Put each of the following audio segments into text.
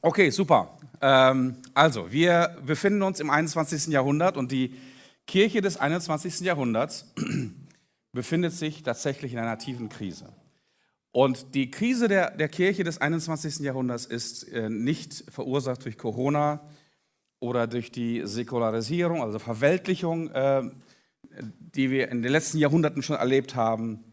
Okay, super. Ähm, also, wir befinden uns im 21. Jahrhundert und die Kirche des 21. Jahrhunderts befindet sich tatsächlich in einer tiefen Krise. Und die Krise der, der Kirche des 21. Jahrhunderts ist äh, nicht verursacht durch Corona oder durch die Säkularisierung, also Verweltlichung, äh, die wir in den letzten Jahrhunderten schon erlebt haben.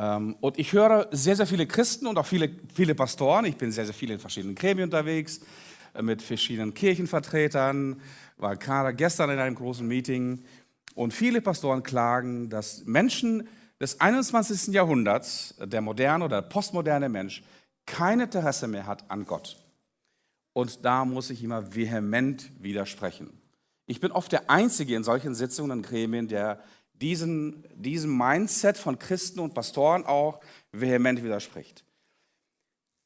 Ähm, und ich höre sehr, sehr viele Christen und auch viele, viele Pastoren. Ich bin sehr, sehr viel in verschiedenen Gremien unterwegs, äh, mit verschiedenen Kirchenvertretern, war gerade gestern in einem großen Meeting. Und viele Pastoren klagen, dass Menschen des 21. Jahrhunderts, der moderne oder postmoderne Mensch, kein Interesse mehr hat an Gott. Und da muss ich immer vehement widersprechen. Ich bin oft der Einzige in solchen Sitzungen und Gremien, der diesen, diesem Mindset von Christen und Pastoren auch vehement widerspricht.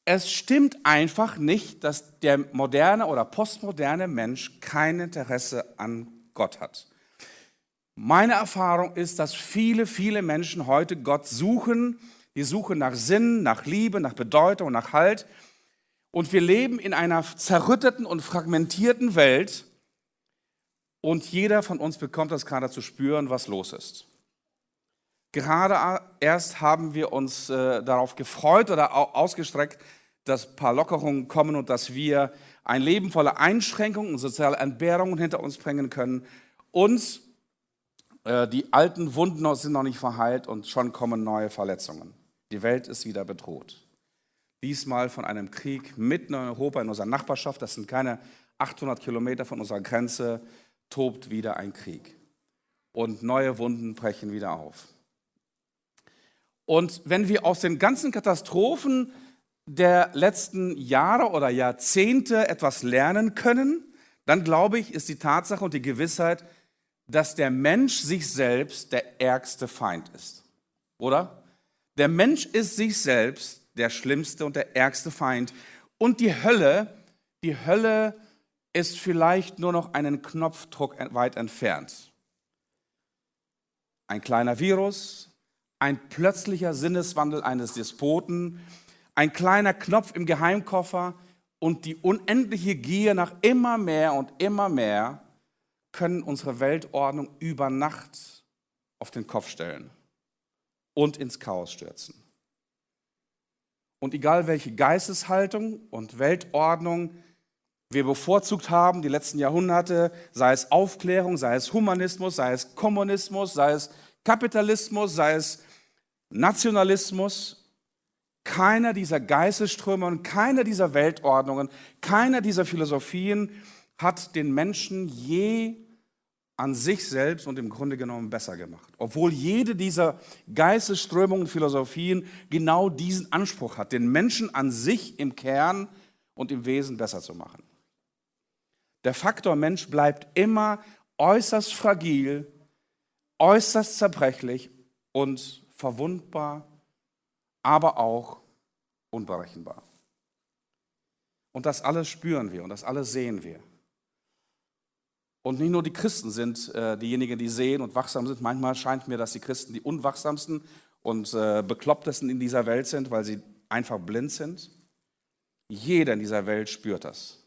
Es stimmt einfach nicht, dass der moderne oder postmoderne Mensch kein Interesse an Gott hat. Meine Erfahrung ist, dass viele, viele Menschen heute Gott suchen. Die suchen nach Sinn, nach Liebe, nach Bedeutung, nach Halt. Und wir leben in einer zerrütteten und fragmentierten Welt, und jeder von uns bekommt das gerade zu spüren, was los ist. Gerade erst haben wir uns äh, darauf gefreut oder ausgestreckt, dass ein paar Lockerungen kommen und dass wir ein Leben voller Einschränkungen und soziale Entbehrungen hinter uns bringen können. Und äh, die alten Wunden sind noch nicht verheilt und schon kommen neue Verletzungen. Die Welt ist wieder bedroht. Diesmal von einem Krieg mitten in Europa, in unserer Nachbarschaft. Das sind keine 800 Kilometer von unserer Grenze tobt wieder ein Krieg und neue Wunden brechen wieder auf. Und wenn wir aus den ganzen Katastrophen der letzten Jahre oder Jahrzehnte etwas lernen können, dann glaube ich, ist die Tatsache und die Gewissheit, dass der Mensch sich selbst der ärgste Feind ist. Oder? Der Mensch ist sich selbst der schlimmste und der ärgste Feind. Und die Hölle, die Hölle ist vielleicht nur noch einen Knopfdruck weit entfernt. Ein kleiner Virus, ein plötzlicher Sinneswandel eines Despoten, ein kleiner Knopf im Geheimkoffer und die unendliche Gier nach immer mehr und immer mehr können unsere Weltordnung über Nacht auf den Kopf stellen und ins Chaos stürzen. Und egal welche Geisteshaltung und Weltordnung wir bevorzugt haben die letzten Jahrhunderte, sei es Aufklärung, sei es Humanismus, sei es Kommunismus, sei es Kapitalismus, sei es Nationalismus. Keiner dieser Geistesströme und keiner dieser Weltordnungen, keiner dieser Philosophien hat den Menschen je an sich selbst und im Grunde genommen besser gemacht. Obwohl jede dieser Geistesströmungen und Philosophien genau diesen Anspruch hat, den Menschen an sich im Kern und im Wesen besser zu machen. Der Faktor Mensch bleibt immer äußerst fragil, äußerst zerbrechlich und verwundbar, aber auch unberechenbar. Und das alles spüren wir und das alles sehen wir. Und nicht nur die Christen sind äh, diejenigen, die sehen und wachsam sind. Manchmal scheint mir, dass die Christen die unwachsamsten und äh, beklopptesten in dieser Welt sind, weil sie einfach blind sind. Jeder in dieser Welt spürt das.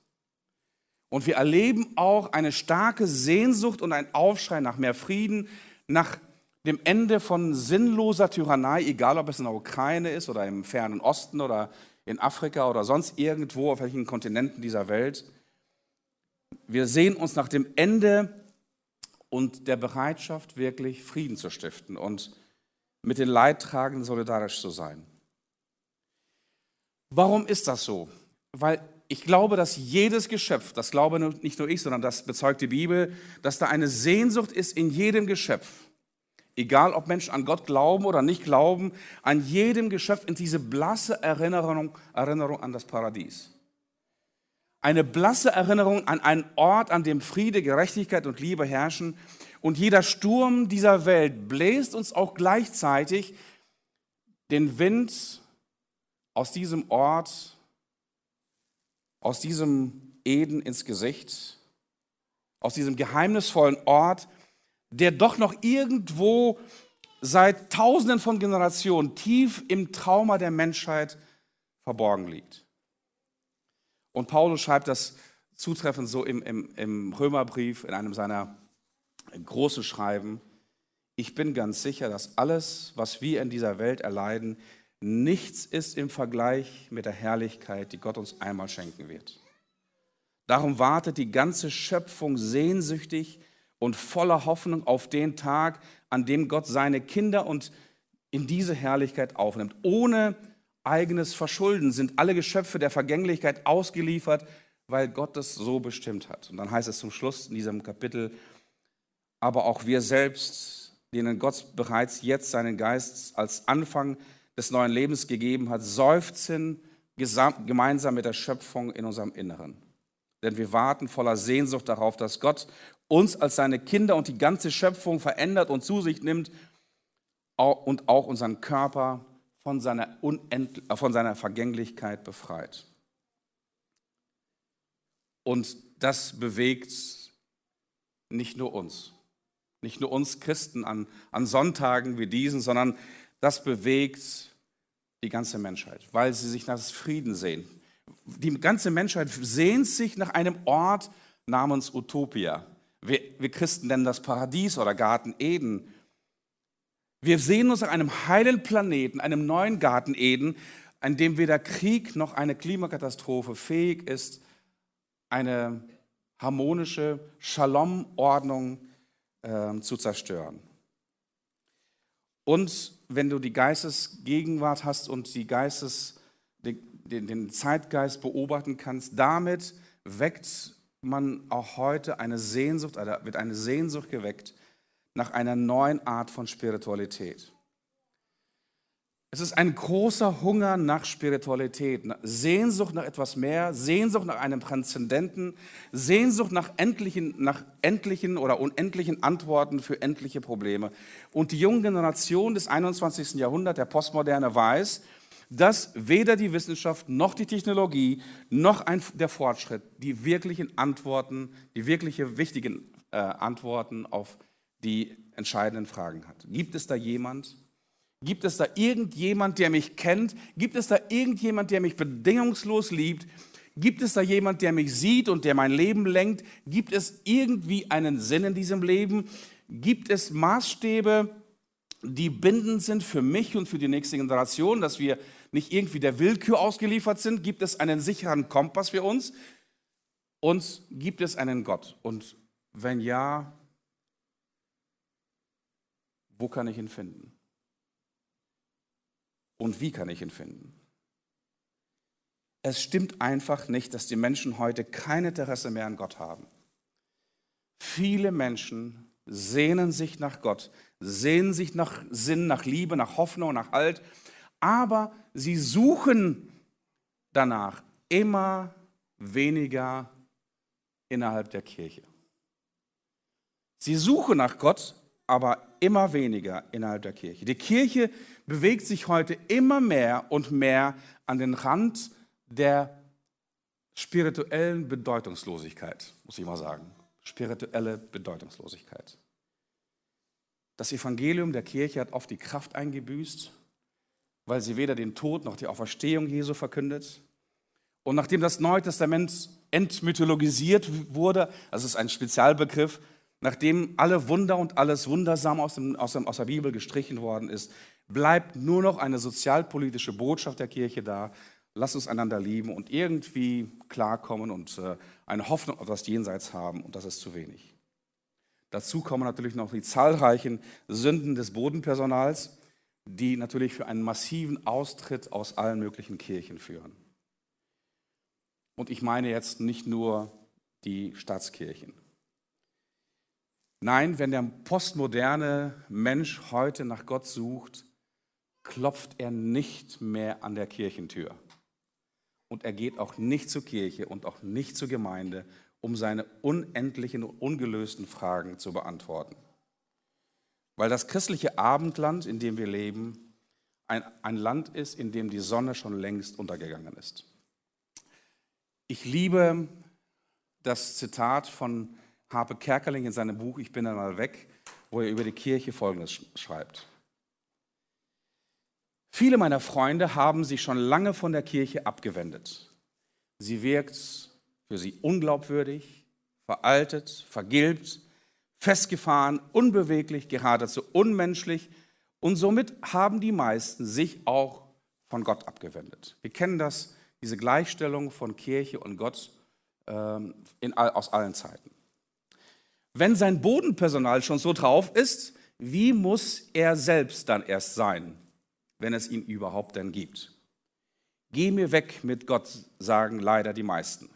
Und wir erleben auch eine starke Sehnsucht und ein Aufschrei nach mehr Frieden, nach dem Ende von sinnloser Tyrannei, egal ob es in der Ukraine ist oder im fernen Osten oder in Afrika oder sonst irgendwo auf welchen Kontinenten dieser Welt. Wir sehen uns nach dem Ende und der Bereitschaft, wirklich Frieden zu stiften und mit den Leidtragenden solidarisch zu sein. Warum ist das so? Weil ich glaube, dass jedes Geschöpf, das glaube nicht nur ich, sondern das bezeugt die Bibel, dass da eine Sehnsucht ist in jedem Geschöpf. Egal, ob Menschen an Gott glauben oder nicht glauben, an jedem Geschöpf in diese blasse Erinnerung, Erinnerung an das Paradies. Eine blasse Erinnerung an einen Ort, an dem Friede, Gerechtigkeit und Liebe herrschen. Und jeder Sturm dieser Welt bläst uns auch gleichzeitig den Wind aus diesem Ort aus diesem Eden ins Gesicht, aus diesem geheimnisvollen Ort, der doch noch irgendwo seit Tausenden von Generationen tief im Trauma der Menschheit verborgen liegt. Und Paulus schreibt das zutreffend so im, im, im Römerbrief, in einem seiner großen Schreiben. Ich bin ganz sicher, dass alles, was wir in dieser Welt erleiden, nichts ist im Vergleich mit der Herrlichkeit, die Gott uns einmal schenken wird. Darum wartet die ganze Schöpfung sehnsüchtig und voller Hoffnung auf den Tag, an dem Gott seine Kinder und in diese Herrlichkeit aufnimmt. Ohne eigenes Verschulden sind alle Geschöpfe der Vergänglichkeit ausgeliefert, weil Gott es so bestimmt hat. Und dann heißt es zum Schluss in diesem Kapitel, aber auch wir selbst, denen Gott bereits jetzt seinen Geist als Anfang des neuen Lebens gegeben hat, seufzen gemeinsam mit der Schöpfung in unserem Inneren. Denn wir warten voller Sehnsucht darauf, dass Gott uns als seine Kinder und die ganze Schöpfung verändert und zu sich nimmt und auch unseren Körper von seiner, Unend äh, von seiner Vergänglichkeit befreit. Und das bewegt nicht nur uns, nicht nur uns Christen an, an Sonntagen wie diesen, sondern das bewegt die ganze Menschheit, weil sie sich nach Frieden sehen. Die ganze Menschheit sehnt sich nach einem Ort namens Utopia. Wir, wir Christen nennen das Paradies oder Garten Eden. Wir sehen uns nach einem heilen Planeten, einem neuen Garten Eden, an dem weder Krieg noch eine Klimakatastrophe fähig ist, eine harmonische Shalom-Ordnung äh, zu zerstören. Und wenn du die Geistesgegenwart hast und die Geistes, den, den Zeitgeist beobachten kannst, damit weckt man auch heute eine Sehnsucht, wird eine Sehnsucht geweckt nach einer neuen Art von Spiritualität. Es ist ein großer Hunger nach Spiritualität, Sehnsucht nach etwas mehr, Sehnsucht nach einem Transzendenten, Sehnsucht nach endlichen, nach endlichen oder unendlichen Antworten für endliche Probleme. Und die junge Generation des 21. Jahrhunderts, der Postmoderne, weiß, dass weder die Wissenschaft noch die Technologie noch ein, der Fortschritt die wirklichen Antworten, die wirkliche wichtigen äh, Antworten auf die entscheidenden Fragen hat. Gibt es da jemand? Gibt es da irgendjemand, der mich kennt? Gibt es da irgendjemand, der mich bedingungslos liebt? Gibt es da jemand, der mich sieht und der mein Leben lenkt? Gibt es irgendwie einen Sinn in diesem Leben? Gibt es Maßstäbe, die bindend sind für mich und für die nächste Generation, dass wir nicht irgendwie der Willkür ausgeliefert sind? Gibt es einen sicheren Kompass für uns? Und gibt es einen Gott? Und wenn ja, wo kann ich ihn finden? Und wie kann ich ihn finden? Es stimmt einfach nicht, dass die Menschen heute kein Interesse mehr an Gott haben. Viele Menschen sehnen sich nach Gott, sehnen sich nach Sinn, nach Liebe, nach Hoffnung, nach Halt, aber sie suchen danach immer weniger innerhalb der Kirche. Sie suchen nach Gott, aber immer weniger innerhalb der Kirche. Die Kirche bewegt sich heute immer mehr und mehr an den Rand der spirituellen Bedeutungslosigkeit, muss ich mal sagen. Spirituelle Bedeutungslosigkeit. Das Evangelium der Kirche hat oft die Kraft eingebüßt, weil sie weder den Tod noch die Auferstehung Jesu verkündet. Und nachdem das Neue Testament entmythologisiert wurde, das ist ein Spezialbegriff, nachdem alle Wunder und alles Wundersam aus, dem, aus, dem, aus der Bibel gestrichen worden ist, bleibt nur noch eine sozialpolitische Botschaft der Kirche da. Lass uns einander lieben und irgendwie klarkommen und äh, eine Hoffnung auf das Jenseits haben. Und das ist zu wenig. Dazu kommen natürlich noch die zahlreichen Sünden des Bodenpersonals, die natürlich für einen massiven Austritt aus allen möglichen Kirchen führen. Und ich meine jetzt nicht nur die Staatskirchen. Nein, wenn der postmoderne Mensch heute nach Gott sucht, klopft er nicht mehr an der Kirchentür. Und er geht auch nicht zur Kirche und auch nicht zur Gemeinde, um seine unendlichen, ungelösten Fragen zu beantworten. Weil das christliche Abendland, in dem wir leben, ein, ein Land ist, in dem die Sonne schon längst untergegangen ist. Ich liebe das Zitat von Harpe Kerkeling in seinem Buch Ich bin einmal weg, wo er über die Kirche Folgendes schreibt. Viele meiner Freunde haben sich schon lange von der Kirche abgewendet, Sie wirkt für sie unglaubwürdig, veraltet, vergilbt, festgefahren, unbeweglich, geradezu unmenschlich. Und somit haben die meisten sich auch von Gott abgewendet. Wir kennen das, diese Gleichstellung von Kirche und Gott ähm, in, aus allen Zeiten. Wenn sein Bodenpersonal schon so drauf ist, wie muss er selbst dann erst sein, wenn es ihn überhaupt denn gibt? Geh mir weg mit Gott, sagen leider die meisten.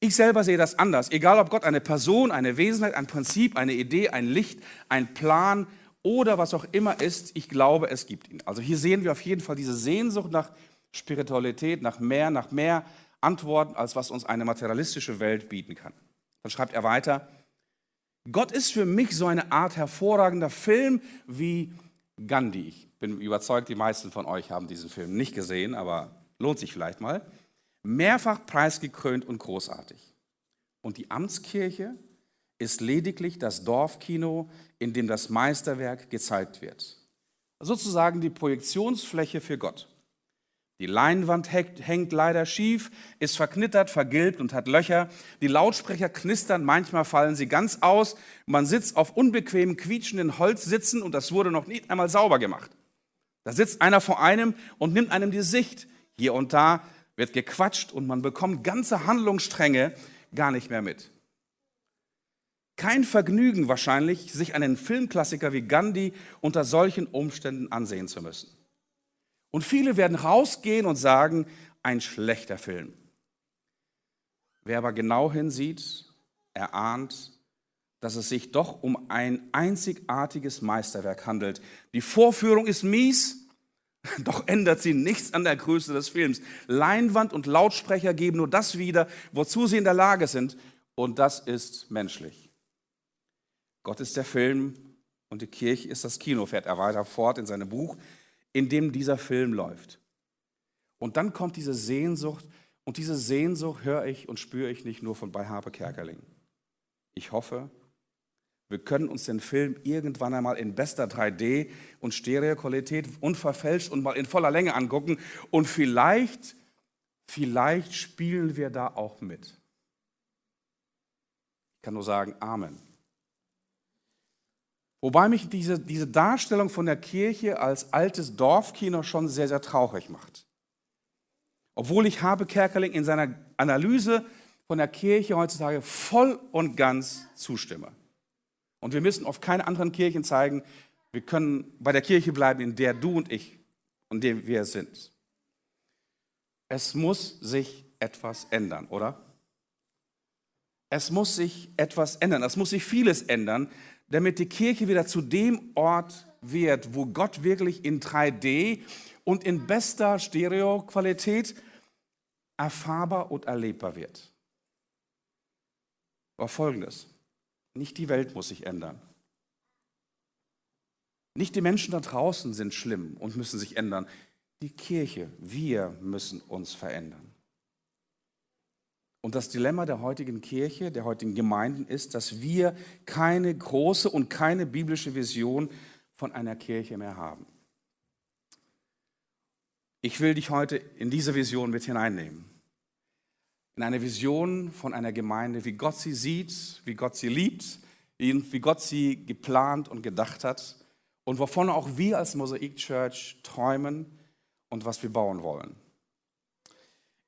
Ich selber sehe das anders. Egal ob Gott eine Person, eine Wesenheit, ein Prinzip, eine Idee, ein Licht, ein Plan oder was auch immer ist, ich glaube, es gibt ihn. Also hier sehen wir auf jeden Fall diese Sehnsucht nach Spiritualität, nach mehr, nach mehr Antworten, als was uns eine materialistische Welt bieten kann. Dann schreibt er weiter, Gott ist für mich so eine Art hervorragender Film wie Gandhi. Ich bin überzeugt, die meisten von euch haben diesen Film nicht gesehen, aber lohnt sich vielleicht mal mehrfach preisgekrönt und großartig. Und die Amtskirche ist lediglich das Dorfkino, in dem das Meisterwerk gezeigt wird. Sozusagen die Projektionsfläche für Gott. Die Leinwand hängt leider schief, ist verknittert, vergilbt und hat Löcher. Die Lautsprecher knistern, manchmal fallen sie ganz aus. Man sitzt auf unbequemen, quietschenden Holzsitzen und das wurde noch nicht einmal sauber gemacht. Da sitzt einer vor einem und nimmt einem die Sicht. Hier und da wird gequatscht und man bekommt ganze Handlungsstränge gar nicht mehr mit. Kein Vergnügen wahrscheinlich, sich einen Filmklassiker wie Gandhi unter solchen Umständen ansehen zu müssen. Und viele werden rausgehen und sagen, ein schlechter Film. Wer aber genau hinsieht, erahnt, dass es sich doch um ein einzigartiges Meisterwerk handelt. Die Vorführung ist mies, Doch ändert sie nichts an der Größe des Films. Leinwand und Lautsprecher geben nur das wieder, wozu sie in der Lage sind. Und das ist menschlich. Gott ist der Film und die Kirche ist das Kino, fährt er weiter fort in seinem Buch, in dem dieser Film läuft. Und dann kommt diese Sehnsucht, und diese Sehnsucht höre ich und spüre ich nicht nur von bei Habe Kerkeling. Ich hoffe, wir können uns den Film irgendwann einmal in bester 3D und Stereoqualität unverfälscht und mal in voller Länge angucken und vielleicht, vielleicht spielen wir da auch mit. Ich kann nur sagen, Amen. Wobei mich diese, diese Darstellung von der Kirche als altes Dorfkino schon sehr, sehr traurig macht. Obwohl ich Habe Kerkeling in seiner Analyse von der Kirche heutzutage voll und ganz zustimme. Und wir müssen auf keine anderen Kirchen zeigen. Wir können bei der Kirche bleiben, in der du und ich und dem wir sind. Es muss sich etwas ändern, oder? Es muss sich etwas ändern. Es muss sich vieles ändern, damit die Kirche wieder zu dem Ort wird, wo Gott wirklich in 3D und in bester Stereoqualität erfahrbar und erlebbar wird. Aber folgendes. Nicht die Welt muss sich ändern. Nicht die Menschen da draußen sind schlimm und müssen sich ändern. Die Kirche, wir müssen uns verändern. Und das Dilemma der heutigen Kirche, der heutigen Gemeinden ist, dass wir keine große und keine biblische Vision von einer Kirche mehr haben. Ich will dich heute in diese Vision mit hineinnehmen in eine Vision von einer Gemeinde, wie Gott sie sieht, wie Gott sie liebt, wie Gott sie geplant und gedacht hat und wovon auch wir als Mosaik Church träumen und was wir bauen wollen.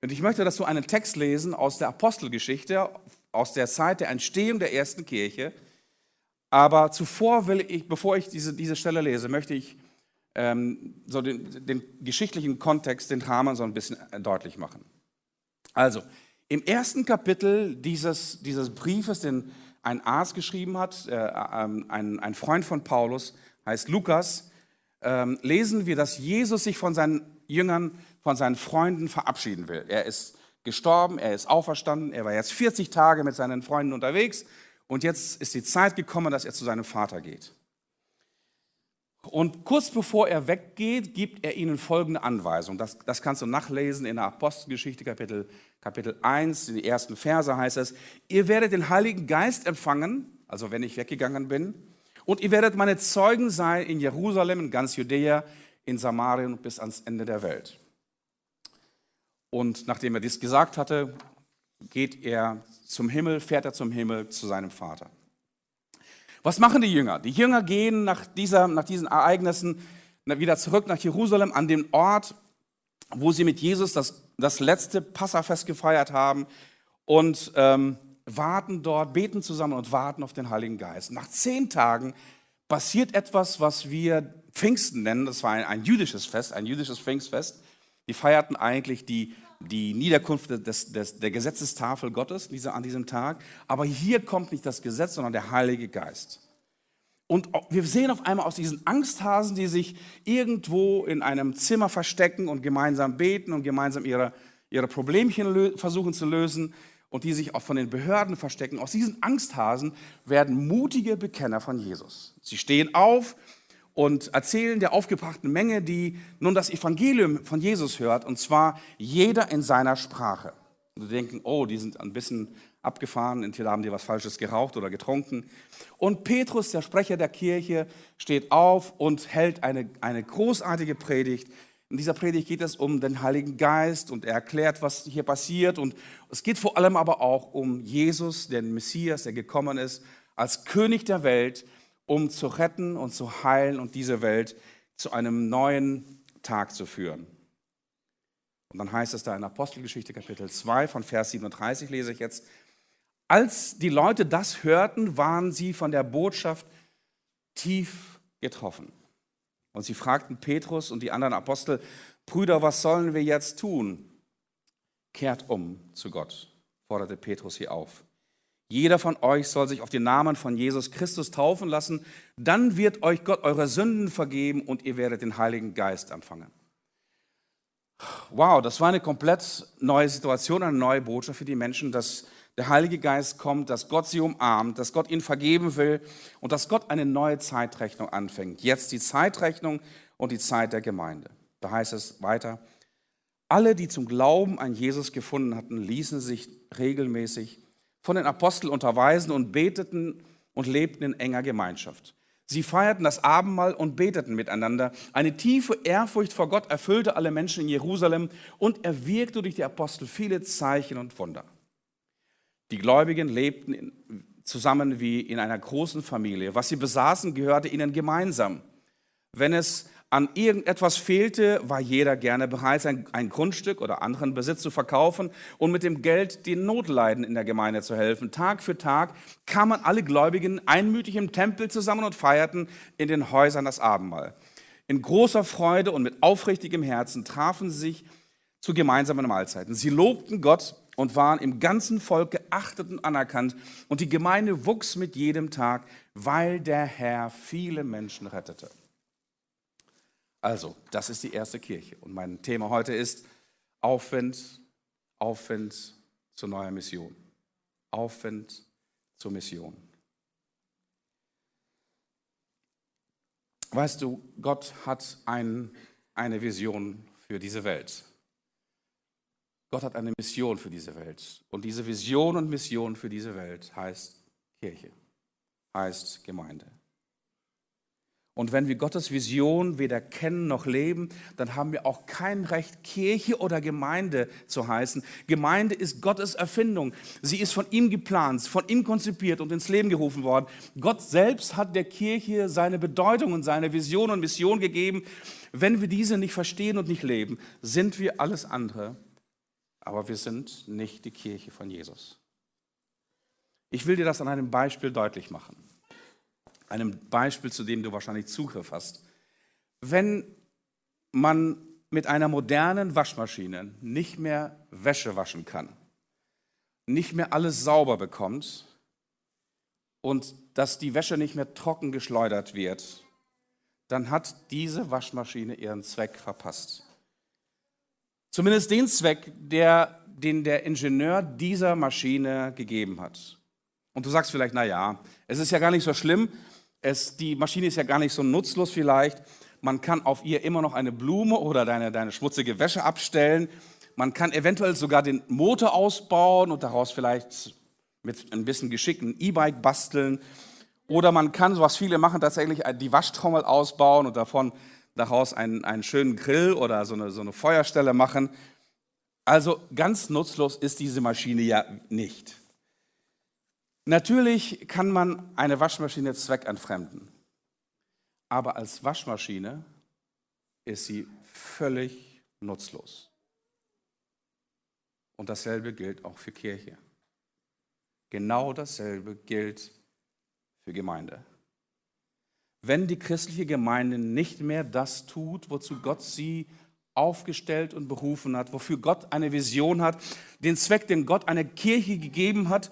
Und ich möchte dazu einen Text lesen aus der Apostelgeschichte, aus der Zeit der Entstehung der ersten Kirche. Aber zuvor will ich, bevor ich diese, diese Stelle lese, möchte ich ähm, so den, den geschichtlichen Kontext, den Rahmen so ein bisschen deutlich machen. Also, im ersten Kapitel dieses, dieses Briefes, den ein Arzt geschrieben hat, äh, ähm, ein, ein, Freund von Paulus, heißt Lukas, äh, lesen wir, dass Jesus sich von seinen Jüngern, von seinen Freunden verabschieden will. Er ist gestorben, er ist auferstanden, er war jetzt 40 Tage mit seinen Freunden unterwegs und jetzt ist die Zeit gekommen, dass er zu seinem Vater geht. Und kurz bevor er weggeht, gibt er ihnen folgende Anweisung. Das, das kannst du nachlesen in der Apostelgeschichte, Kapitel, Kapitel 1, in die ersten Verse heißt es, ihr werdet den Heiligen Geist empfangen, also wenn ich weggegangen bin, und ihr werdet meine Zeugen sein in Jerusalem, in ganz Judäa, in Samarien bis ans Ende der Welt. Und nachdem er dies gesagt hatte, geht er zum Himmel, fährt er zum Himmel zu seinem Vater. Was machen die Jünger? Die Jünger gehen nach, dieser, nach diesen Ereignissen wieder zurück nach Jerusalem an den Ort, wo sie mit Jesus das, das letzte Passafest gefeiert haben und ähm, warten dort, beten zusammen und warten auf den Heiligen Geist. Nach zehn Tagen passiert etwas, was wir Pfingsten nennen. Das war ein, ein jüdisches Fest, ein jüdisches Pfingstfest. Die feierten eigentlich die, die Niederkunft des, des, der Gesetzestafel Gottes diese, an diesem Tag. Aber hier kommt nicht das Gesetz, sondern der Heilige Geist. Und wir sehen auf einmal aus diesen Angsthasen, die sich irgendwo in einem Zimmer verstecken und gemeinsam beten und gemeinsam ihre, ihre Problemchen versuchen zu lösen und die sich auch von den Behörden verstecken. Aus diesen Angsthasen werden mutige Bekenner von Jesus. Sie stehen auf und erzählen der aufgebrachten Menge, die nun das Evangelium von Jesus hört, und zwar jeder in seiner Sprache. Und sie denken, oh, die sind ein bisschen abgefahren, entweder haben die was Falsches geraucht oder getrunken. Und Petrus, der Sprecher der Kirche, steht auf und hält eine, eine großartige Predigt. In dieser Predigt geht es um den Heiligen Geist und er erklärt, was hier passiert. Und es geht vor allem aber auch um Jesus, den Messias, der gekommen ist, als König der Welt, um zu retten und zu heilen und diese Welt zu einem neuen Tag zu führen. Und dann heißt es da in Apostelgeschichte Kapitel 2 von Vers 37 lese ich jetzt, als die Leute das hörten, waren sie von der Botschaft tief getroffen. Und sie fragten Petrus und die anderen Apostel, Brüder, was sollen wir jetzt tun? Kehrt um zu Gott, forderte Petrus hier auf. Jeder von euch soll sich auf den Namen von Jesus Christus taufen lassen, dann wird euch Gott eure Sünden vergeben und ihr werdet den Heiligen Geist empfangen. Wow, das war eine komplett neue Situation, eine neue Botschaft für die Menschen, dass der Heilige Geist kommt, dass Gott sie umarmt, dass Gott ihnen vergeben will und dass Gott eine neue Zeitrechnung anfängt. Jetzt die Zeitrechnung und die Zeit der Gemeinde. Da heißt es weiter, alle, die zum Glauben an Jesus gefunden hatten, ließen sich regelmäßig von den Aposteln unterweisen und beteten und lebten in enger Gemeinschaft. Sie feierten das Abendmahl und beteten miteinander. Eine tiefe Ehrfurcht vor Gott erfüllte alle Menschen in Jerusalem und er wirkte durch die Apostel viele Zeichen und Wunder. Die Gläubigen lebten zusammen wie in einer großen Familie. Was sie besaßen, gehörte ihnen gemeinsam. Wenn es an irgendetwas fehlte, war jeder gerne bereit, ein, ein, Grundstück oder anderen Besitz zu verkaufen und mit dem Geld den Notleiden in der Gemeinde zu helfen. Tag für Tag kamen alle Gläubigen einmütig im Tempel zusammen und feierten in den Häusern das Abendmahl. In großer Freude und mit aufrichtigem Herzen trafen sie sich zu gemeinsamen Mahlzeiten. Sie lobten Gott und waren im ganzen Volk geachtet und anerkannt. Und die Gemeinde wuchs mit jedem Tag, weil der Herr viele Menschen rettete. Also, das ist die erste Kirche. Und mein Thema heute ist Aufwind, Aufwind zur neuen Mission. Aufwind zur Mission. Weißt du, Gott hat ein, eine Vision für diese Welt. Gott hat eine Mission für diese Welt. Und diese Vision und Mission für diese Welt heißt Kirche, heißt Gemeinde. Und wenn wir Gottes Vision weder kennen noch leben, dann haben wir auch kein Recht, Kirche oder Gemeinde zu heißen. Gemeinde ist Gottes Erfindung. Sie ist von ihm geplant, von ihm konzipiert und ins Leben gerufen worden. Gott selbst hat der Kirche seine Bedeutung und seine Vision und Mission gegeben. Wenn wir diese nicht verstehen und nicht leben, sind wir alles andere aber wir sind nicht die Kirche von Jesus. Ich will dir das an einem Beispiel deutlich machen. Einem Beispiel, zu dem du wahrscheinlich Zugriff hast. Wenn man mit einer modernen Waschmaschine nicht mehr Wäsche waschen kann, nicht mehr alles sauber bekommt und dass die Wäsche nicht mehr trocken geschleudert wird, dann hat diese Waschmaschine ihren Zweck verpasst. Zumindest den Zweck, der, den der Ingenieur dieser Maschine gegeben hat. Und du sagst vielleicht, na ja, es ist ja gar nicht so schlimm, es, die Maschine ist ja gar nicht so nutzlos vielleicht. Man kann auf ihr immer noch eine Blume oder deine, deine schmutzige Wäsche abstellen. Man kann eventuell sogar den Motor ausbauen und daraus vielleicht mit ein bisschen Geschick ein E-Bike basteln. Oder man kann, was viele machen, tatsächlich die Waschtrommel ausbauen und davon daraus einen, einen schönen Grill oder so eine, so eine Feuerstelle machen. Also ganz nutzlos ist diese Maschine ja nicht. Natürlich kann man eine Waschmaschine zweckentfremden, aber als Waschmaschine ist sie völlig nutzlos. Und dasselbe gilt auch für Kirche. Genau dasselbe gilt für Gemeinde. Wenn die christliche Gemeinde nicht mehr das tut, wozu Gott sie aufgestellt und berufen hat, wofür Gott eine Vision hat, den Zweck, den Gott einer Kirche gegeben hat,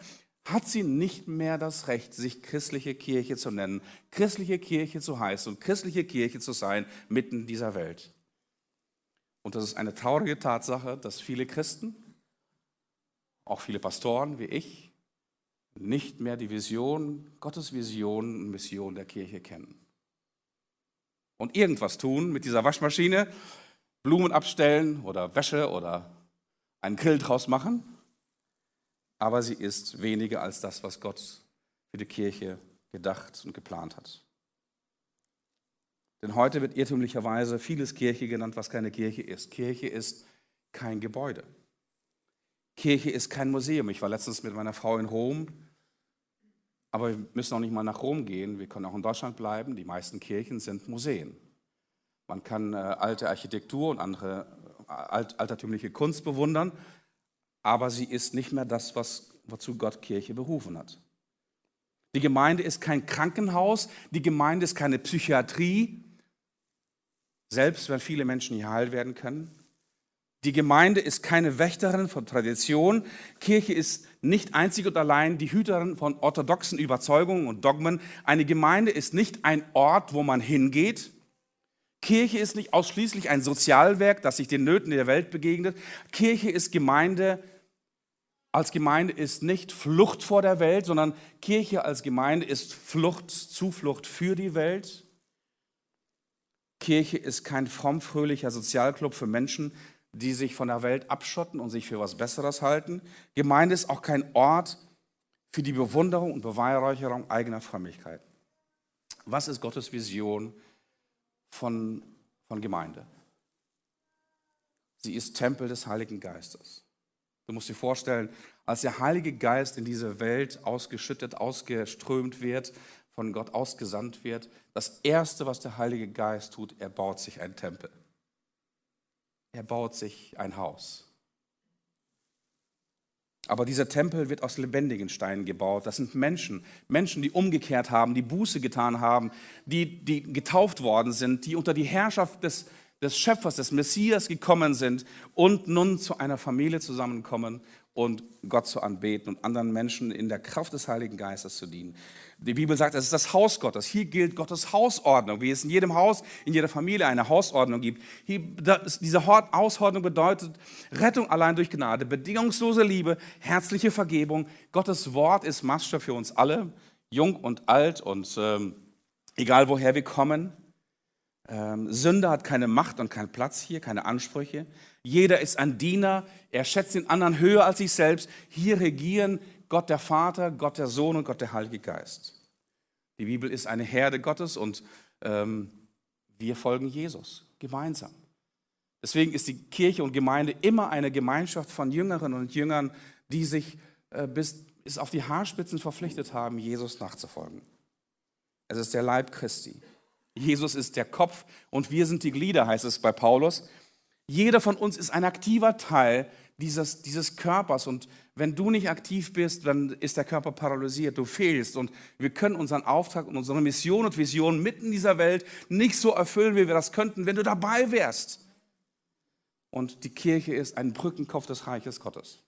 hat sie nicht mehr das Recht, sich christliche Kirche zu nennen, christliche Kirche zu heißen und christliche Kirche zu sein mitten in dieser Welt. Und das ist eine traurige Tatsache, dass viele Christen, auch viele Pastoren wie ich, nicht mehr die Vision, Gottes Vision und Mission der Kirche kennen. Und irgendwas tun mit dieser Waschmaschine, Blumen abstellen oder Wäsche oder einen Grill draus machen, aber sie ist weniger als das, was Gott für die Kirche gedacht und geplant hat. Denn heute wird irrtümlicherweise vieles Kirche genannt, was keine Kirche ist. Kirche ist kein Gebäude. Kirche ist kein Museum. Ich war letztens mit meiner Frau in Rom, aber wir müssen auch nicht mal nach Rom gehen. Wir können auch in Deutschland bleiben. Die meisten Kirchen sind Museen. Man kann äh, alte Architektur und andere äh, alt, altertümliche Kunst bewundern, aber sie ist nicht mehr das, was, wozu Gott Kirche berufen hat. Die Gemeinde ist kein Krankenhaus, die Gemeinde ist keine Psychiatrie, selbst wenn viele Menschen hier heil werden können. Die Gemeinde ist keine Wächterin von Tradition. Kirche ist nicht einzig und allein die Hüterin von orthodoxen Überzeugungen und Dogmen. Eine Gemeinde ist nicht ein Ort, wo man hingeht. Kirche ist nicht ausschließlich ein Sozialwerk, das sich den Nöten der Welt begegnet. Kirche ist Gemeinde, als Gemeinde ist nicht Flucht vor der Welt, sondern Kirche als Gemeinde ist Flucht, Zuflucht für die Welt. Kirche ist kein fromm-fröhlicher Sozialclub für Menschen, die sich von der Welt abschotten und sich für was Besseres halten. Gemeinde ist auch kein Ort für die Bewunderung und Beweihräucherung eigener Frömmigkeit. Was ist Gottes Vision von, von Gemeinde? Sie ist Tempel des Heiligen Geistes. Du musst dir vorstellen, als der Heilige Geist in diese Welt ausgeschüttet, ausgeströmt wird, von Gott ausgesandt wird, das Erste, was der Heilige Geist tut, er baut sich einen Tempel. Er baut sich ein Haus. Aber dieser Tempel wird aus lebendigen Steinen gebaut. Das sind Menschen, Menschen, die umgekehrt haben, die Buße getan haben, die, die getauft worden sind, die unter die Herrschaft des, des Schöpfers, des Messias gekommen sind und nun zu einer Familie zusammenkommen und Gott zu anbeten und anderen Menschen in der Kraft des Heiligen Geistes zu dienen. Die Bibel sagt, es ist das Haus Gottes. Hier gilt Gottes Hausordnung, wie es in jedem Haus, in jeder Familie eine Hausordnung gibt. Hier, diese Hausordnung bedeutet Rettung allein durch Gnade, bedingungslose Liebe, herzliche Vergebung. Gottes Wort ist Maßstab für uns alle, jung und alt und ähm, egal woher wir kommen. Ähm, Sünde hat keine Macht und keinen Platz hier, keine Ansprüche. Jeder ist ein Diener, er schätzt den anderen höher als sich selbst. Hier regieren Gott der Vater, Gott der Sohn und Gott der Heilige Geist. Die Bibel ist eine Herde Gottes und ähm, wir folgen Jesus gemeinsam. Deswegen ist die Kirche und Gemeinde immer eine Gemeinschaft von Jüngerinnen und Jüngern, die sich äh, bis, bis auf die Haarspitzen verpflichtet haben, Jesus nachzufolgen. Es ist der Leib Christi. Jesus ist der Kopf und wir sind die Glieder, heißt es bei Paulus. Jeder von uns ist ein aktiver Teil dieses, dieses Körpers. Und wenn du nicht aktiv bist, dann ist der Körper paralysiert, du fehlst. Und wir können unseren Auftrag und unsere Mission und Vision mitten in dieser Welt nicht so erfüllen, wie wir das könnten, wenn du dabei wärst. Und die Kirche ist ein Brückenkopf des Reiches Gottes.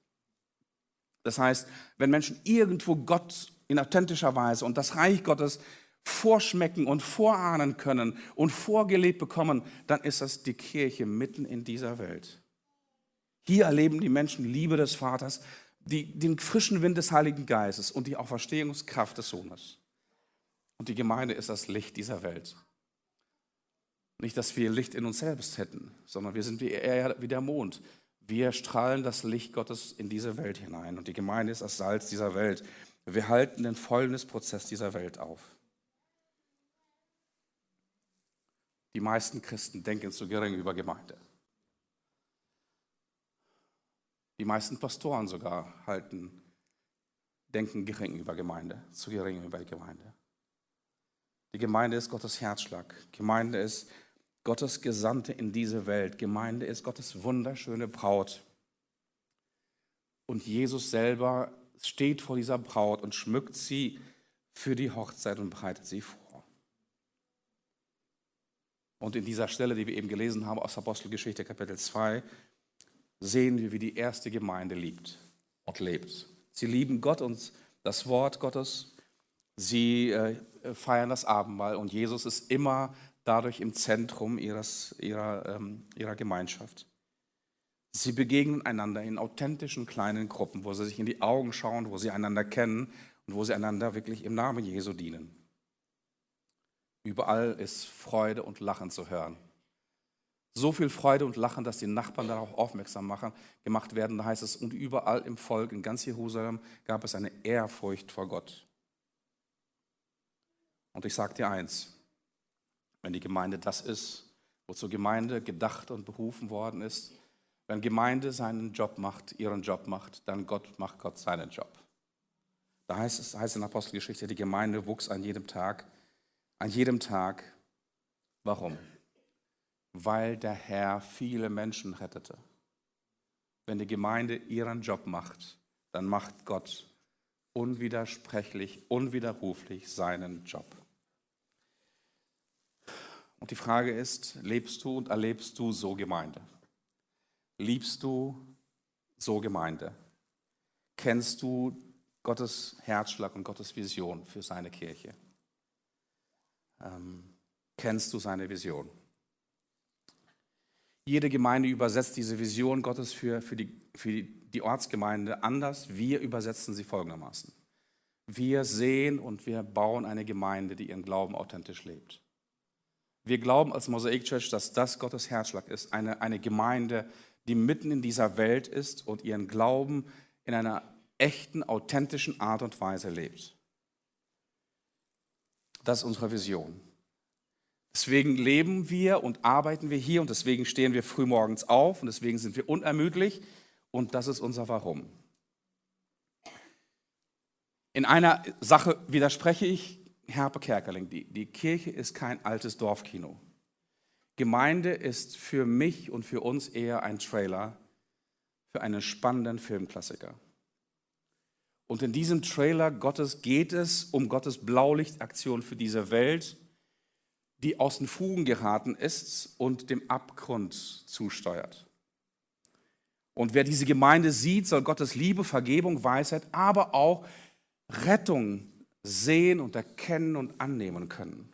Das heißt, wenn Menschen irgendwo Gott in authentischer Weise und das Reich Gottes vorschmecken und vorahnen können und vorgelebt bekommen, dann ist das die Kirche mitten in dieser Welt. Hier erleben die Menschen Liebe des Vaters, die, den frischen Wind des Heiligen Geistes und die Auferstehungskraft des Sohnes. Und die Gemeinde ist das Licht dieser Welt. Nicht, dass wir Licht in uns selbst hätten, sondern wir sind wie, er, wie der Mond. Wir strahlen das Licht Gottes in diese Welt hinein. Und die Gemeinde ist das Salz dieser Welt. Wir halten den Fäulnisprozess dieser Welt auf. Die meisten Christen denken zu gering über Gemeinde. Die meisten Pastoren sogar halten, denken gering über Gemeinde, zu gering über Gemeinde. Die Gemeinde ist Gottes Herzschlag. Gemeinde ist Gottes Gesandte in diese Welt. Gemeinde ist Gottes wunderschöne Braut. Und Jesus selber steht vor dieser Braut und schmückt sie für die Hochzeit und bereitet sie vor. Und in dieser Stelle, die wir eben gelesen haben aus Apostelgeschichte Kapitel 2, sehen wir, wie die erste Gemeinde liebt und lebt. Sie lieben Gott und das Wort Gottes. Sie äh, feiern das Abendmahl und Jesus ist immer dadurch im Zentrum ihres, ihrer, ähm, ihrer Gemeinschaft. Sie begegnen einander in authentischen kleinen Gruppen, wo sie sich in die Augen schauen, wo sie einander kennen und wo sie einander wirklich im Namen Jesu dienen. Überall ist Freude und Lachen zu hören. So viel Freude und Lachen, dass die Nachbarn darauf aufmerksam machen, gemacht werden. Da heißt es, und überall im Volk, in ganz Jerusalem, gab es eine Ehrfurcht vor Gott. Und ich sage dir eins, wenn die Gemeinde das ist, wozu Gemeinde gedacht und berufen worden ist, wenn Gemeinde seinen Job macht, ihren Job macht, dann Gott macht Gott seinen Job. Da heißt es heißt in Apostelgeschichte, die Gemeinde wuchs an jedem Tag, an jedem Tag. Warum? Weil der Herr viele Menschen rettete. Wenn die Gemeinde ihren Job macht, dann macht Gott unwidersprechlich, unwiderruflich seinen Job. Und die Frage ist, lebst du und erlebst du so Gemeinde? Liebst du so Gemeinde? Kennst du Gottes Herzschlag und Gottes Vision für seine Kirche? Ähm, kennst du seine Vision? Jede Gemeinde übersetzt diese Vision Gottes für, für, die, für die, Ortsgemeinde anders. Wir übersetzen sie folgendermaßen. Wir sehen und wir bauen eine Gemeinde, die ihren Glauben authentisch lebt. Wir glauben als Mosaik Church, dass das Gottes Herzschlag ist, eine, eine Gemeinde, die mitten in dieser Welt ist und ihren Glauben in einer echten, authentischen Art und Weise lebt. Das ist unsere Vision. Deswegen leben wir und arbeiten wir hier und deswegen stehen wir früh morgens auf und deswegen sind wir unermüdlich und das ist unser Warum. In einer Sache widerspreche ich Herpe Kerkeling, die, die Kirche ist kein altes Dorfkino. Gemeinde ist für mich und für uns eher ein Trailer für einen spannenden Filmklassiker. Und in diesem Trailer Gottes geht es um Gottes Blaulichtaktion für diese Welt, die aus den Fugen geraten ist und dem Abgrund zusteuert. Und wer diese Gemeinde sieht, soll Gottes Liebe, Vergebung, Weisheit, aber auch Rettung sehen und erkennen und annehmen können.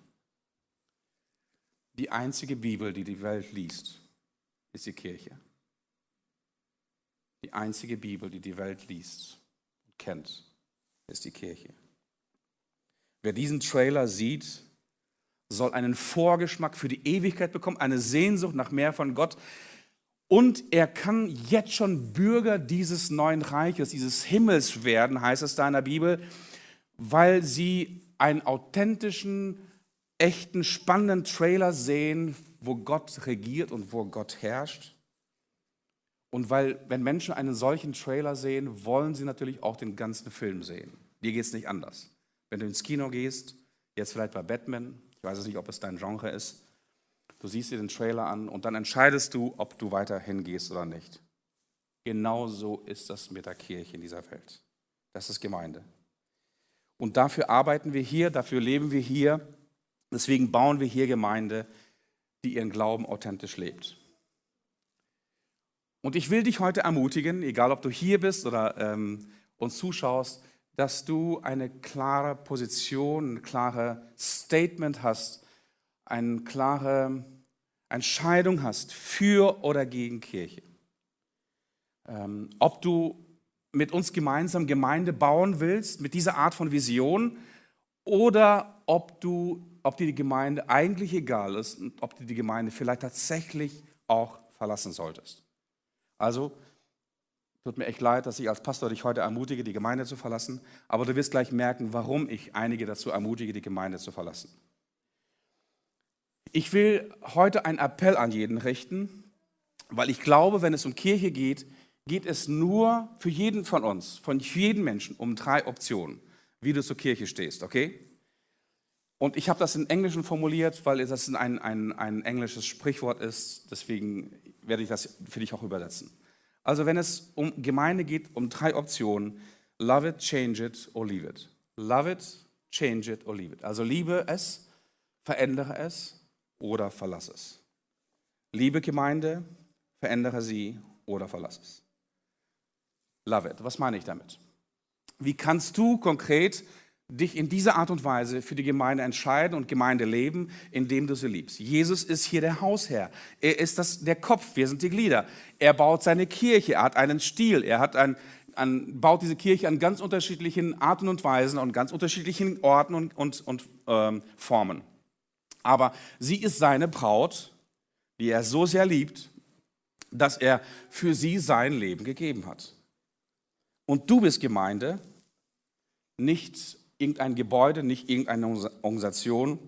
Die einzige Bibel, die die Welt liest, ist die Kirche. Die einzige Bibel, die die Welt liest kennt, ist die Kirche. Wer diesen Trailer sieht, soll einen Vorgeschmack für die Ewigkeit bekommen, eine Sehnsucht nach mehr von Gott. Und er kann jetzt schon Bürger dieses neuen Reiches, dieses Himmels werden, heißt es da in der Bibel weil sie einen authentischen, echten, spannenden Trailer sehen, wo Gott regiert und wo Gott herrscht. Und weil, wenn Menschen einen solchen Trailer sehen, wollen sie natürlich auch den ganzen Film sehen. Dir geht es nicht anders. Wenn du ins Kino gehst, jetzt vielleicht bei Batman, ich weiß nicht, ob es dein Genre ist, du siehst dir den Trailer an und dann entscheidest du, ob du weiter hingehst oder nicht. Genauso ist das mit der Kirche in dieser Welt. Das ist Gemeinde. Und dafür arbeiten wir hier, dafür leben wir hier. Deswegen bauen wir hier Gemeinde, die ihren Glauben authentisch lebt. Und ich will dich heute ermutigen, egal ob du hier bist oder ähm, uns zuschaust, dass du eine klare Position, ein klares Statement hast, eine klare Entscheidung hast für oder gegen Kirche. Ähm, ob du mit uns gemeinsam Gemeinde bauen willst, mit dieser Art von Vision, oder ob, du, ob dir die Gemeinde eigentlich egal ist und ob du die Gemeinde vielleicht tatsächlich auch verlassen solltest. Also, tut mir echt leid, dass ich als Pastor dich heute ermutige, die Gemeinde zu verlassen, aber du wirst gleich merken, warum ich einige dazu ermutige, die Gemeinde zu verlassen. Ich will heute einen Appell an jeden richten, weil ich glaube, wenn es um Kirche geht, geht es nur für jeden von uns, von jedem Menschen, um drei Optionen, wie du zur Kirche stehst, okay? Und ich habe das in Englischen formuliert, weil das ein, ein, ein englisches Sprichwort ist. Deswegen werde ich das für dich auch übersetzen. Also wenn es um Gemeinde geht, um drei Optionen. Love it, change it or leave it. Love it, change it or leave it. Also liebe es, verändere es oder verlasse es. Liebe Gemeinde, verändere sie oder verlasse es. Love it. Was meine ich damit? Wie kannst du konkret dich in dieser Art und Weise für die Gemeinde entscheiden und Gemeinde leben, indem du sie liebst. Jesus ist hier der Hausherr. Er ist das, der Kopf, wir sind die Glieder. Er baut seine Kirche, er hat einen Stil, er hat ein, ein, baut diese Kirche an ganz unterschiedlichen Arten und Weisen und ganz unterschiedlichen Orten und, und, und ähm, Formen. Aber sie ist seine Braut, die er so sehr liebt, dass er für sie sein Leben gegeben hat. Und du bist Gemeinde, nicht irgendein Gebäude, nicht irgendeine Organisation.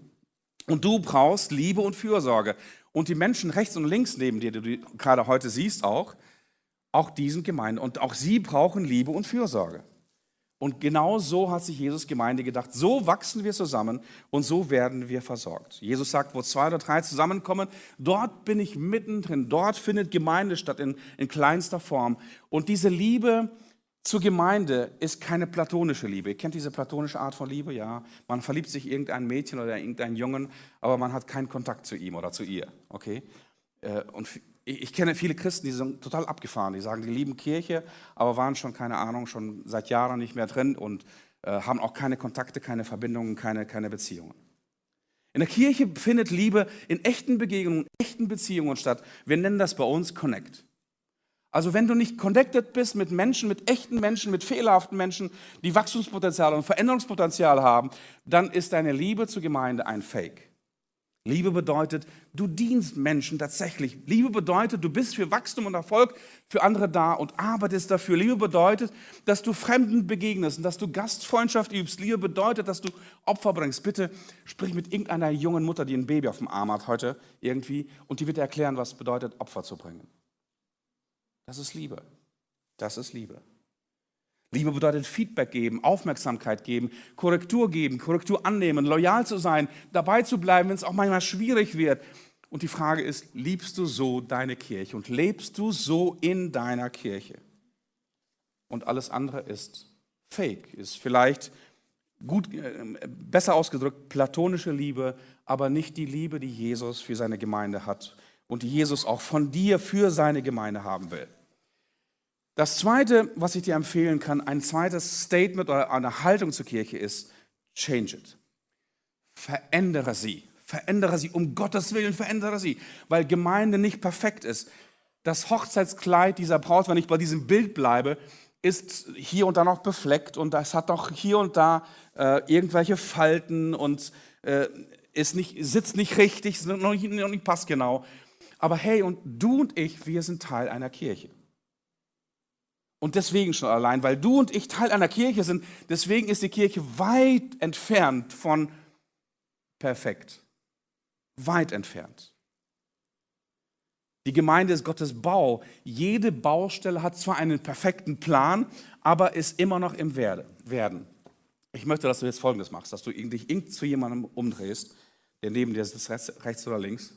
Und du brauchst Liebe und Fürsorge. Und die Menschen rechts und links neben dir, die du gerade heute siehst auch, auch diesen Gemeinde. Und auch sie brauchen Liebe und Fürsorge. Und genau so hat sich Jesus Gemeinde gedacht. So wachsen wir zusammen und so werden wir versorgt. Jesus sagt, wo zwei oder drei zusammenkommen, dort bin ich mittendrin. Dort findet Gemeinde statt in, in kleinster Form. Und diese Liebe, zur Gemeinde ist keine platonische Liebe. Ihr kennt diese platonische Art von Liebe? Ja, man verliebt sich in irgendein Mädchen oder irgendeinen Jungen, aber man hat keinen Kontakt zu ihm oder zu ihr. Okay? Äh, und ich kenne viele Christen, die sind total abgefahren. Die sagen, die lieben Kirche, aber waren schon, keine Ahnung, schon seit Jahren nicht mehr drin und äh, haben auch keine Kontakte, keine Verbindungen, keine, keine Beziehungen. In der Kirche findet Liebe in echten Begegnungen, echten Beziehungen statt. Wir nennen das bei uns Connect. Also wenn du nicht connected bist mit Menschen, mit echten Menschen, mit fehlerhaften Menschen, die Wachstumspotenzial und Veränderungspotenzial haben, dann ist deine Liebe zur Gemeinde ein Fake. Liebe bedeutet, du dienst Menschen tatsächlich. Liebe bedeutet, du bist für Wachstum und Erfolg für andere da und arbeitest dafür. Liebe bedeutet, dass du Fremden begegnest und dass du Gastfreundschaft übst. Liebe bedeutet, dass du Opfer bringst. Bitte sprich mit irgendeiner jungen Mutter, die ein Baby auf dem Arm hat heute irgendwie und die wird erklären, was bedeutet, Opfer zu bringen. Das ist Liebe. Das ist Liebe. Liebe bedeutet Feedback geben, Aufmerksamkeit geben, Korrektur geben, Korrektur annehmen, loyal zu sein, dabei zu bleiben, wenn es auch manchmal schwierig wird. Und die Frage ist, liebst du so deine Kirche und lebst du so in deiner Kirche? Und alles andere ist Fake, ist vielleicht gut, äh, besser ausgedrückt platonische Liebe, aber nicht die Liebe, die Jesus für seine Gemeinde hat und die Jesus auch von dir für seine Gemeinde haben will. Das Zweite, was ich dir empfehlen kann, ein zweites Statement oder eine Haltung zur Kirche ist, change it. Verändere sie. Verändere sie. Um Gottes Willen verändere sie. Weil Gemeinde nicht perfekt ist. Das Hochzeitskleid dieser Braut, wenn ich bei diesem Bild bleibe, ist hier und da noch befleckt und das hat doch hier und da äh, irgendwelche Falten und äh, ist nicht, sitzt nicht richtig, noch nicht, noch nicht passt genau. Aber hey, und du und ich, wir sind Teil einer Kirche. Und deswegen schon allein, weil du und ich Teil einer Kirche sind, deswegen ist die Kirche weit entfernt von perfekt. Weit entfernt. Die Gemeinde ist Gottes Bau. Jede Baustelle hat zwar einen perfekten Plan, aber ist immer noch im Werden. Ich möchte, dass du jetzt Folgendes machst, dass du dich zu jemandem umdrehst, der neben dir sitzt, rechts oder links,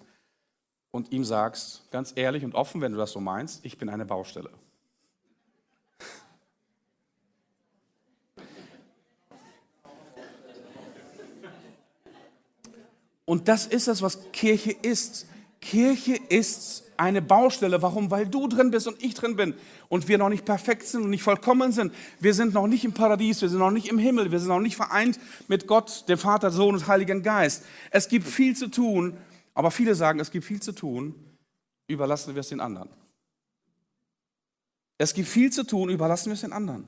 und ihm sagst, ganz ehrlich und offen, wenn du das so meinst, ich bin eine Baustelle. Und das ist das, was Kirche ist. Kirche ist eine Baustelle. Warum? Weil du drin bist und ich drin bin und wir noch nicht perfekt sind und nicht vollkommen sind. Wir sind noch nicht im Paradies, wir sind noch nicht im Himmel, wir sind noch nicht vereint mit Gott, dem Vater, Sohn und Heiligen Geist. Es gibt viel zu tun, aber viele sagen, es gibt viel zu tun, überlassen wir es den anderen. Es gibt viel zu tun, überlassen wir es den anderen.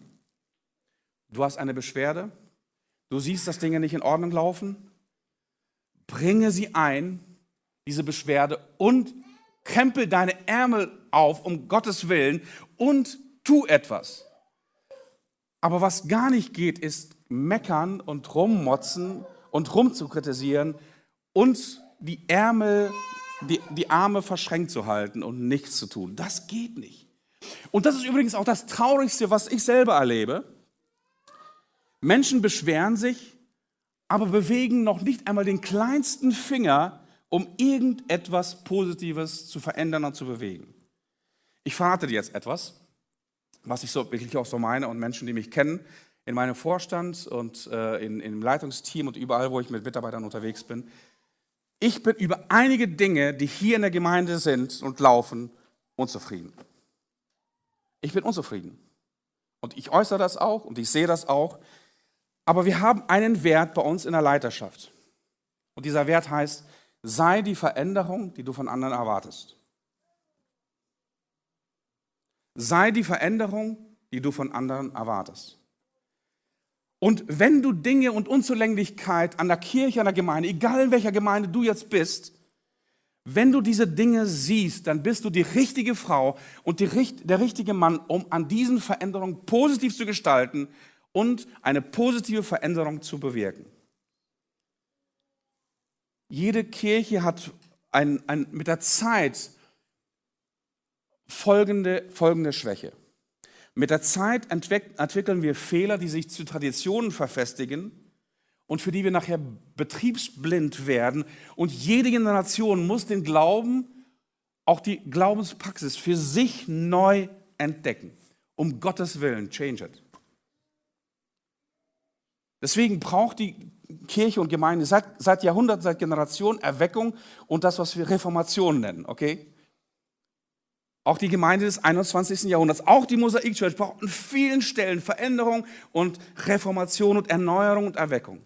Du hast eine Beschwerde, du siehst, dass Dinge nicht in Ordnung laufen, bringe sie ein, diese Beschwerde, und krempel deine Ärmel auf, um Gottes Willen, und tu etwas. Aber was gar nicht geht, ist meckern und rummotzen und rumzukritisieren und die Ärmel, die, die Arme verschränkt zu halten und nichts zu tun. Das geht nicht. Und das ist übrigens auch das Traurigste, was ich selber erlebe. Menschen beschweren sich, aber bewegen noch nicht einmal den kleinsten Finger, um irgendetwas Positives zu verändern und zu bewegen. Ich verrate dir jetzt etwas, was ich so wirklich auch so meine und Menschen, die mich kennen, in meinem Vorstand und äh, in, im Leitungsteam und überall, wo ich mit Mitarbeitern unterwegs bin. Ich bin über einige Dinge, die hier in der Gemeinde sind und laufen, unzufrieden. Ich bin unzufrieden. Und ich äußere das auch und ich sehe das auch. Aber wir haben einen Wert bei uns in der Leiterschaft. Und dieser Wert heißt, sei die Veränderung, die du von anderen erwartest. Sei die Veränderung, die du von anderen erwartest. Und wenn du Dinge und Unzulänglichkeit an der Kirche, an der Gemeinde, egal in welcher Gemeinde du jetzt bist, wenn du diese Dinge siehst, dann bist du die richtige Frau und die, der richtige Mann, um an diesen Veränderungen positiv zu gestalten und eine positive Veränderung zu bewirken. Jede Kirche hat ein, ein, mit der Zeit folgende, folgende Schwäche. Mit der Zeit entwickeln wir Fehler, die sich zu Traditionen verfestigen und für die wir nachher betriebsblind werden. Und jede Generation muss den Glauben, auch die Glaubenspraxis für sich neu entdecken. Um Gottes Willen, change it. Deswegen braucht die Kirche und Gemeinde seit, seit Jahrhunderten, seit Generationen Erweckung und das, was wir Reformation nennen, okay? Auch die Gemeinde des 21. Jahrhunderts, auch die Mosaik Church braucht an vielen Stellen Veränderung und Reformation und Erneuerung und Erweckung.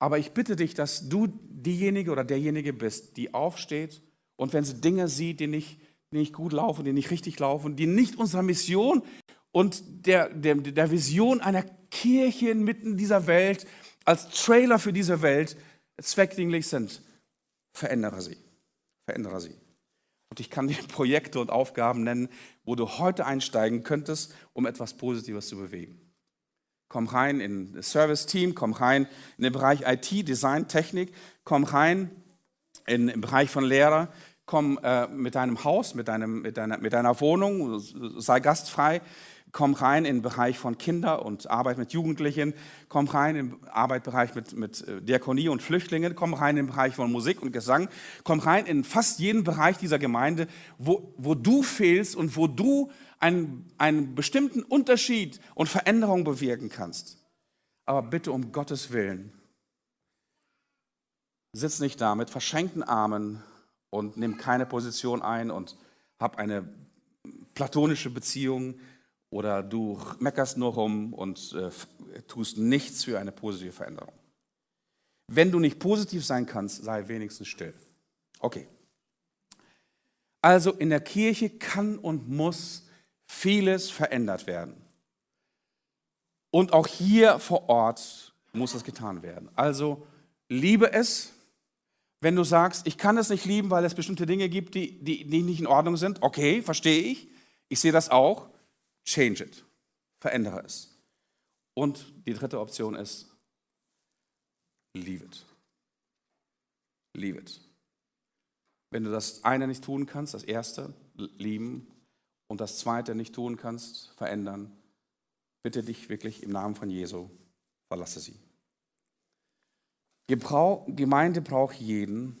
Aber ich bitte dich, dass du diejenige oder derjenige bist, die aufsteht und wenn sie Dinge sieht, die nicht, nicht gut laufen, die nicht richtig laufen, die nicht unserer Mission und der, der, der Vision einer Kirche inmitten dieser Welt als Trailer für diese Welt zweckdienlich sind, verändere sie. Verändere sie. Und ich kann dir Projekte und Aufgaben nennen, wo du heute einsteigen könntest, um etwas Positives zu bewegen. Komm rein in das Service-Team, komm rein in den Bereich IT, Design, Technik, komm rein in den Bereich von Lehrer, komm äh, mit deinem Haus, mit, deinem, mit, deiner, mit deiner Wohnung, sei gastfrei, komm rein in den Bereich von Kinder und Arbeit mit Jugendlichen, komm rein in den Arbeitsbereich mit, mit äh, Diakonie und Flüchtlingen, komm rein in den Bereich von Musik und Gesang, komm rein in fast jeden Bereich dieser Gemeinde, wo, wo du fehlst und wo du einen, einen bestimmten Unterschied und Veränderung bewirken kannst. Aber bitte um Gottes Willen, sitz nicht da mit verschränkten Armen und nimm keine Position ein und hab eine platonische Beziehung oder du meckerst nur rum und äh, tust nichts für eine positive Veränderung. Wenn du nicht positiv sein kannst, sei wenigstens still. Okay. Also in der Kirche kann und muss vieles verändert werden. Und auch hier vor Ort muss es getan werden. Also liebe es, wenn du sagst, ich kann es nicht lieben, weil es bestimmte Dinge gibt, die, die nicht in Ordnung sind. Okay, verstehe ich. Ich sehe das auch. Change it. Verändere es. Und die dritte Option ist, leave it. Leave it. Wenn du das eine nicht tun kannst, das erste, lieben, und das zweite nicht tun kannst, verändern, bitte dich wirklich im Namen von Jesu, verlasse sie. Gemeinde braucht jeden,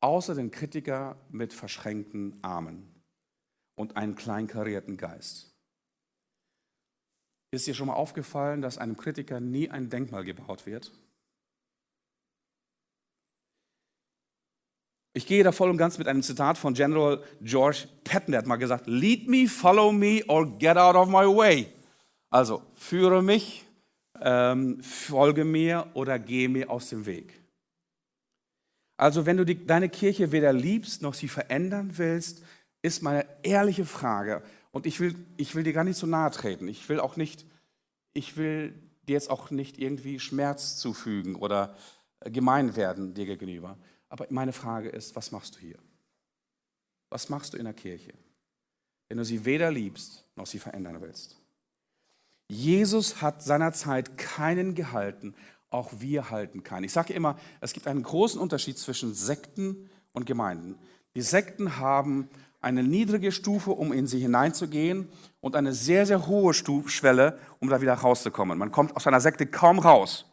außer den Kritiker mit verschränkten Armen und einen kleinkarierten Geist. Ist dir schon mal aufgefallen, dass einem Kritiker nie ein Denkmal gebaut wird? Ich gehe da voll und ganz mit einem Zitat von General George Patton, der hat mal gesagt, Lead me, follow me or get out of my way. Also, führe mich, ähm, folge mir oder gehe mir aus dem Weg. Also, wenn du die, deine Kirche weder liebst noch sie verändern willst, ist meine ehrliche Frage, und ich will, ich will dir gar nicht so nahe treten. Ich will auch nicht, ich will dir jetzt auch nicht irgendwie Schmerz zufügen oder gemein werden dir gegenüber. Aber meine Frage ist, was machst du hier? Was machst du in der Kirche, wenn du sie weder liebst noch sie verändern willst? Jesus hat seinerzeit keinen gehalten, auch wir halten keinen. Ich sage immer, es gibt einen großen Unterschied zwischen Sekten und Gemeinden. Die Sekten haben eine niedrige Stufe, um in sie hineinzugehen und eine sehr, sehr hohe Schwelle, um da wieder rauszukommen. Man kommt aus einer Sekte kaum raus.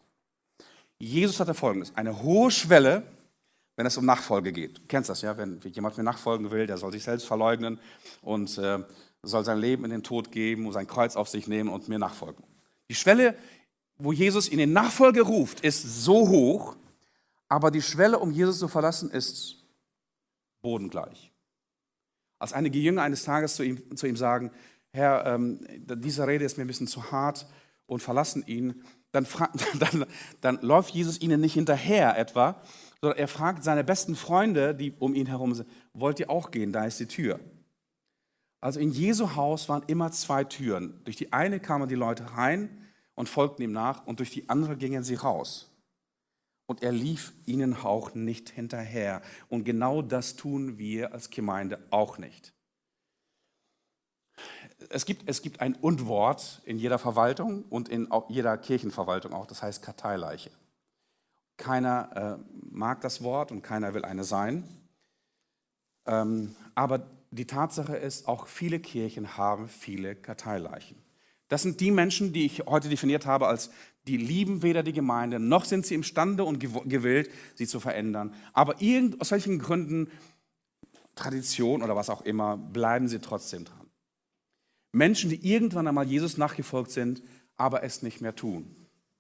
Jesus hatte folgendes: eine hohe Schwelle, wenn es um Nachfolge geht. Du kennst das ja, wenn jemand mir nachfolgen will, der soll sich selbst verleugnen und äh, soll sein Leben in den Tod geben und sein Kreuz auf sich nehmen und mir nachfolgen. Die Schwelle, wo Jesus in den Nachfolge ruft, ist so hoch, aber die Schwelle, um Jesus zu verlassen, ist bodengleich. Als einige Jünger eines Tages zu ihm, zu ihm sagen, Herr, ähm, diese Rede ist mir ein bisschen zu hart und verlassen ihn, dann, dann, dann läuft Jesus ihnen nicht hinterher etwa, sondern er fragt seine besten Freunde, die um ihn herum sind, wollt ihr auch gehen, da ist die Tür. Also in Jesu Haus waren immer zwei Türen. Durch die eine kamen die Leute rein und folgten ihm nach und durch die andere gingen sie raus. Und er lief ihnen auch nicht hinterher. Und genau das tun wir als Gemeinde auch nicht. Es gibt, es gibt ein Und-Wort in jeder Verwaltung und in jeder Kirchenverwaltung auch, das heißt Karteileiche. Keiner äh, mag das Wort und keiner will eine sein. Ähm, aber die Tatsache ist, auch viele Kirchen haben viele Karteileichen. Das sind die Menschen, die ich heute definiert habe als die lieben weder die Gemeinde, noch sind sie imstande und gewillt, sie zu verändern. Aber irgend, aus welchen Gründen, Tradition oder was auch immer, bleiben sie trotzdem dran. Menschen, die irgendwann einmal Jesus nachgefolgt sind, aber es nicht mehr tun.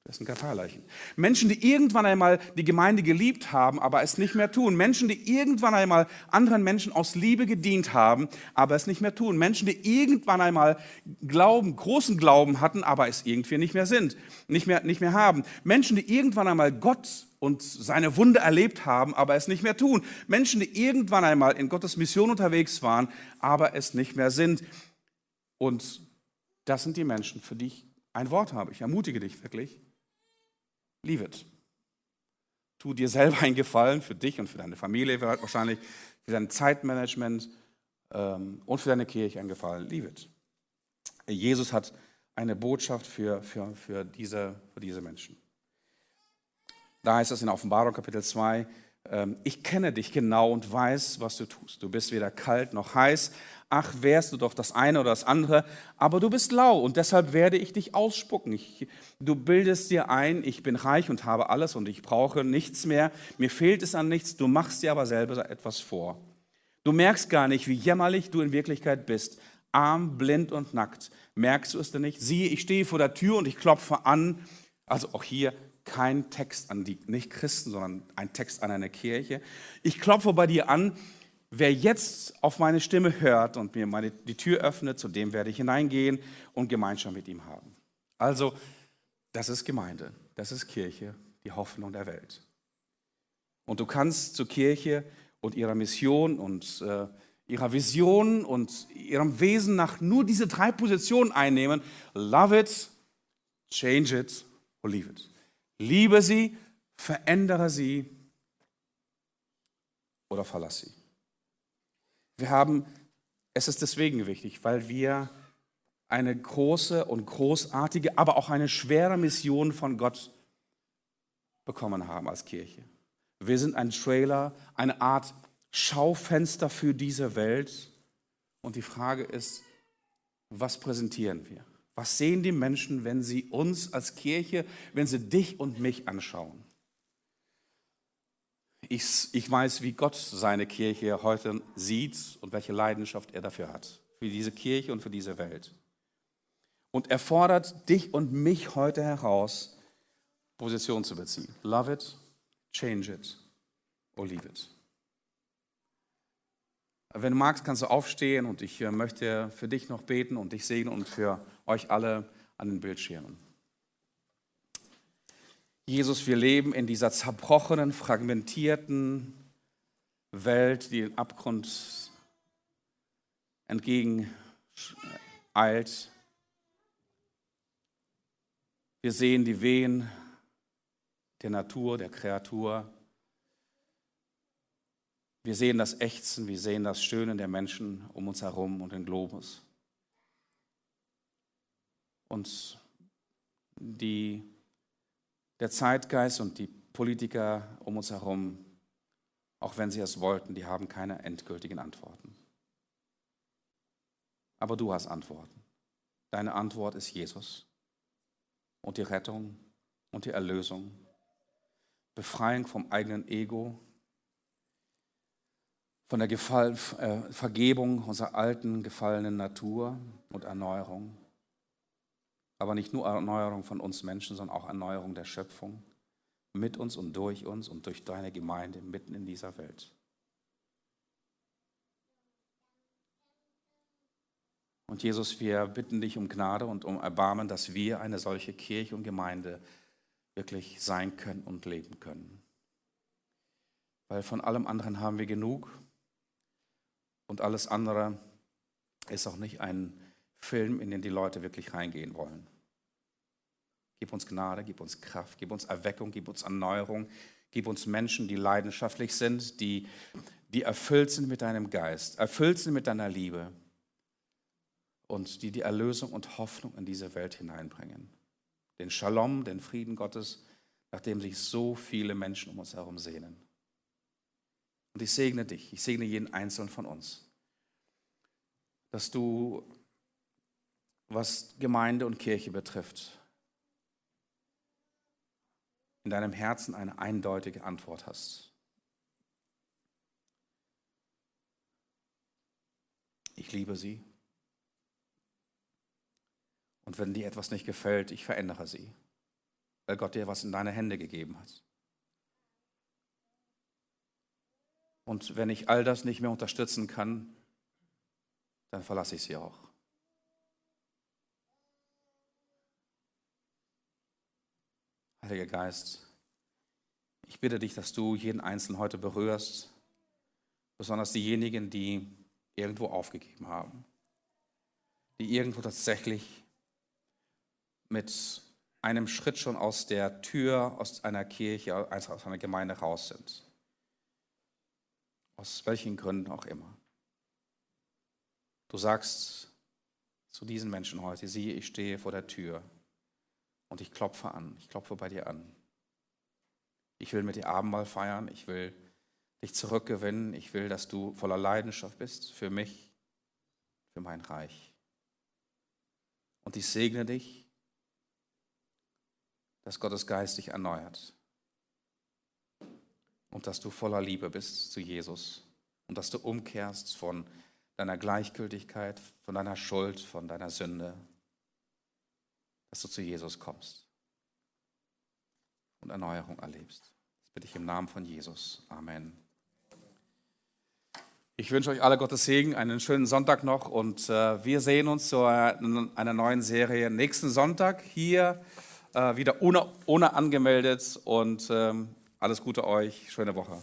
Das sind Karteileichen. Menschen, die irgendwann einmal die Gemeinde geliebt haben, aber es nicht mehr tun. Menschen, die irgendwann einmal anderen Menschen aus Liebe gedient haben, aber es nicht mehr tun. Menschen, die irgendwann einmal Glauben, großen Glauben hatten, aber es irgendwie nicht mehr sind, nicht mehr, nicht mehr haben. Menschen, die irgendwann einmal Gott und seine Wunde erlebt haben, aber es nicht mehr tun. Menschen, die irgendwann einmal in Gottes Mission unterwegs waren, aber es nicht mehr sind. Und das sind die Menschen, für die ich ein Wort habe. Ich ermutige dich wirklich Leave it. Tu dir selber einen Gefallen für dich und für deine Familie wahrscheinlich, für dein Zeitmanagement ähm, und für deine Kirche einen Gefallen. Leave it. Jesus hat eine Botschaft für, für, für, diese, für diese Menschen. Da heißt es in Offenbarung Kapitel 2, ähm, ich kenne dich genau und weiß, was du tust. Du bist weder kalt noch heiß. Ach, wärst du doch das eine oder das andere, aber du bist lau und deshalb werde ich dich ausspucken. Ich, du bildest dir ein, ich bin reich und habe alles und ich brauche nichts mehr. Mir fehlt es an nichts, du machst dir aber selber etwas vor. Du merkst gar nicht, wie jämmerlich du in Wirklichkeit bist. Arm, blind und nackt. Merkst du es denn nicht? Siehe, ich stehe vor der Tür und ich klopfe an. Also auch hier kein Text an die, nicht Christen, sondern ein Text an eine Kirche. Ich klopfe bei dir an. Wer jetzt auf meine Stimme hört und mir meine, die Tür öffnet, zu dem werde ich hineingehen und Gemeinschaft mit ihm haben. Also, das ist Gemeinde, das ist Kirche, die Hoffnung der Welt. Und du kannst zur Kirche und ihrer Mission und äh, ihrer Vision und ihrem Wesen nach nur diese drei Positionen einnehmen. Love it, change it or leave it. Liebe sie, verändere sie oder verlass sie. Wir haben, es ist deswegen wichtig, weil wir eine große und großartige, aber auch eine schwere Mission von Gott bekommen haben als Kirche. Wir sind ein Trailer, eine Art Schaufenster für diese Welt. Und die Frage ist, was präsentieren wir? Was sehen die Menschen, wenn sie uns als Kirche, wenn sie dich und mich anschauen? Ich, ich weiß, wie Gott seine Kirche heute sieht und welche Leidenschaft er dafür hat. Für diese Kirche und für diese Welt. Und er fordert dich und mich heute heraus, Position zu beziehen. Love it, change it or leave it. Wenn du magst, kannst du aufstehen und ich äh, möchte für dich noch beten und dich segnen und für euch alle an den Bildschirmen. Jesus, wir leben in dieser zerbrochenen, fragmentierten Welt, die den Abgrund entgegeneilt. Wir sehen die Wehen der Natur, der Kreatur. Wir sehen das Ächzen, wir sehen das Stöhnen der Menschen um uns herum und den Globus. Und die, der Zeitgeist und die Politiker um uns herum, auch wenn sie es wollten, die haben keine endgültigen Antworten. Aber du hast Antworten. Deine Antwort ist Jesus und die Rettung und die Erlösung. Befreiung vom eigenen Ego, von der Gefall, äh, Vergebung unserer alten, gefallenen Natur und Erneuerung. Aber nicht nur Erneuerung von uns Menschen, sondern auch Erneuerung der Schöpfung mit uns und durch uns und durch deine Gemeinde mitten in dieser Welt. Und Jesus, wir bitten dich um Gnade und um Erbarmen, dass wir eine solche Kirche und Gemeinde wirklich sein können und leben können. Weil von allem anderen haben wir genug und alles andere ist auch nicht ein Film, in den die Leute wirklich reingehen wollen. Gib uns Gnade, gib uns Kraft, gib uns Erweckung, gib uns Erneuerung, gib uns Menschen, die leidenschaftlich sind, die, die erfüllt sind mit deinem Geist, erfüllt sind mit deiner Liebe und die die Erlösung und Hoffnung in diese Welt hineinbringen. Den Shalom, den Frieden Gottes, nach dem sich so viele Menschen um uns herum sehnen. Und ich segne dich, ich segne jeden Einzelnen von uns, dass du, was Gemeinde und Kirche betrifft, in deinem Herzen eine eindeutige Antwort hast. Ich liebe sie. Und wenn dir etwas nicht gefällt, ich verändere sie, weil Gott dir was in deine Hände gegeben hat. Und wenn ich all das nicht mehr unterstützen kann, dann verlasse ich sie auch. Heiliger Geist, ich bitte dich, dass du jeden Einzelnen heute berührst, besonders diejenigen, die irgendwo aufgegeben haben, die irgendwo tatsächlich mit einem Schritt schon aus der Tür, aus einer Kirche, aus einer Gemeinde raus sind. Aus welchen Gründen auch immer. Du sagst zu diesen Menschen heute, siehe, ich stehe vor der Tür und ich klopfe an, ich klopfe bei dir an. Ich will mit dir Abendmahl feiern, ich will dich zurückgewinnen, ich will, dass du voller Leidenschaft bist für mich, für mein Reich. Und ich segne dich dass Gottes Geist dich erneuert und dass du voller Liebe bist zu Jesus und dass du umkehrst von deiner Gleichgültigkeit, von deiner Schuld, von deiner Sünde, dass du zu Jesus kommst und Erneuerung erlebst. Das bitte ich im Namen von Jesus. Amen. Ich wünsche euch alle Gottes Segen, einen schönen Sonntag noch und äh, wir sehen uns zu einer neuen Serie nächsten Sonntag hier äh, wieder ohne, ohne angemeldet und ähm, alles Gute euch, schöne Woche.